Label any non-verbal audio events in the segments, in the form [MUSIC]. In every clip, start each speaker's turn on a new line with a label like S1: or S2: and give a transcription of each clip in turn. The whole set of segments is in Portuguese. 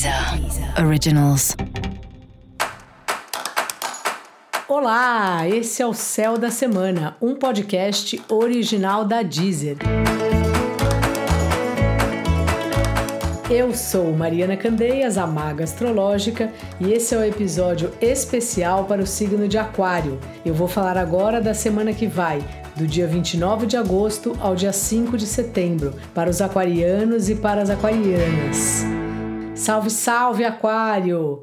S1: Deezer Originals. Olá, esse é o Céu da Semana, um podcast original da Deezer. Eu sou Mariana Candeias, a Maga Astrológica, e esse é o um episódio especial para o signo de Aquário. Eu vou falar agora da semana que vai, do dia 29 de agosto ao dia 5 de setembro, para os aquarianos e para as aquarianas. Salve, salve, Aquário!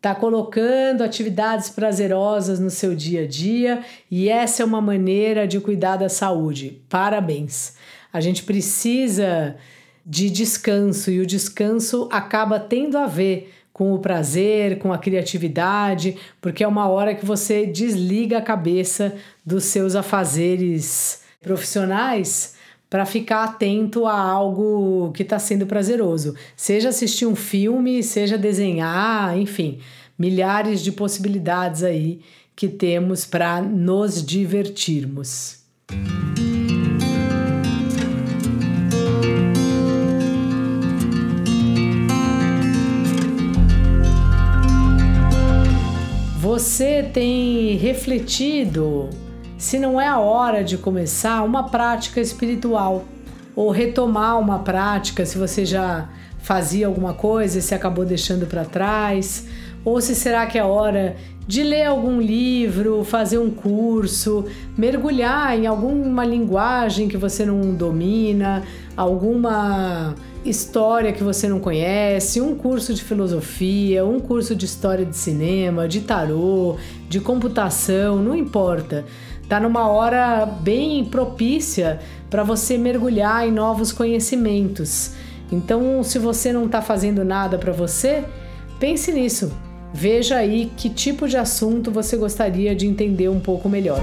S1: Tá colocando atividades prazerosas no seu dia a dia e essa é uma maneira de cuidar da saúde. Parabéns! A gente precisa de descanso e o descanso acaba tendo a ver com o prazer, com a criatividade, porque é uma hora que você desliga a cabeça dos seus afazeres profissionais para ficar atento a algo que está sendo prazeroso. Seja assistir um filme, seja desenhar, enfim, milhares de possibilidades aí que temos para nos divertirmos. Você tem refletido se não é a hora de começar uma prática espiritual ou retomar uma prática se você já fazia alguma coisa e se acabou deixando para trás, ou se será que é hora de ler algum livro, fazer um curso, mergulhar em alguma linguagem que você não domina, alguma história que você não conhece, um curso de filosofia, um curso de história de cinema, de tarô, de computação, não importa. Tá numa hora bem propícia para você mergulhar em novos conhecimentos. Então, se você não está fazendo nada para você, pense nisso. Veja aí que tipo de assunto você gostaria de entender um pouco melhor.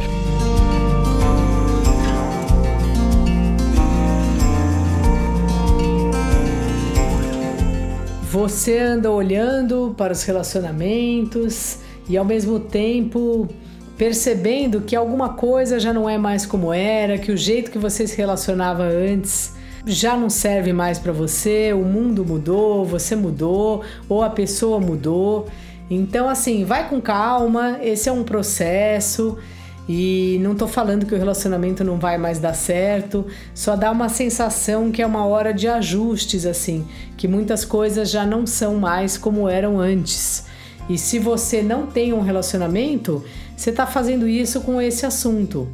S1: Você anda olhando para os relacionamentos e ao mesmo tempo percebendo que alguma coisa já não é mais como era, que o jeito que você se relacionava antes já não serve mais para você, o mundo mudou, você mudou ou a pessoa mudou. Então, assim, vai com calma, esse é um processo. E não tô falando que o relacionamento não vai mais dar certo, só dá uma sensação que é uma hora de ajustes, assim, que muitas coisas já não são mais como eram antes. E se você não tem um relacionamento, você está fazendo isso com esse assunto.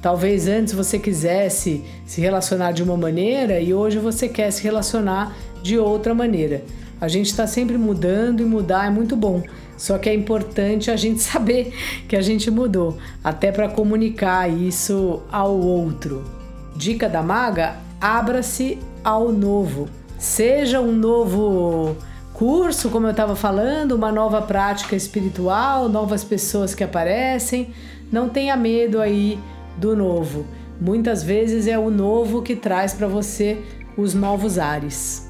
S1: Talvez antes você quisesse se relacionar de uma maneira e hoje você quer se relacionar de outra maneira. A gente está sempre mudando e mudar é muito bom. Só que é importante a gente [LAUGHS] saber que a gente mudou, até para comunicar isso ao outro. Dica da maga: abra-se ao novo. Seja um novo curso, como eu estava falando, uma nova prática espiritual, novas pessoas que aparecem. Não tenha medo aí do novo. Muitas vezes é o novo que traz para você os novos ares.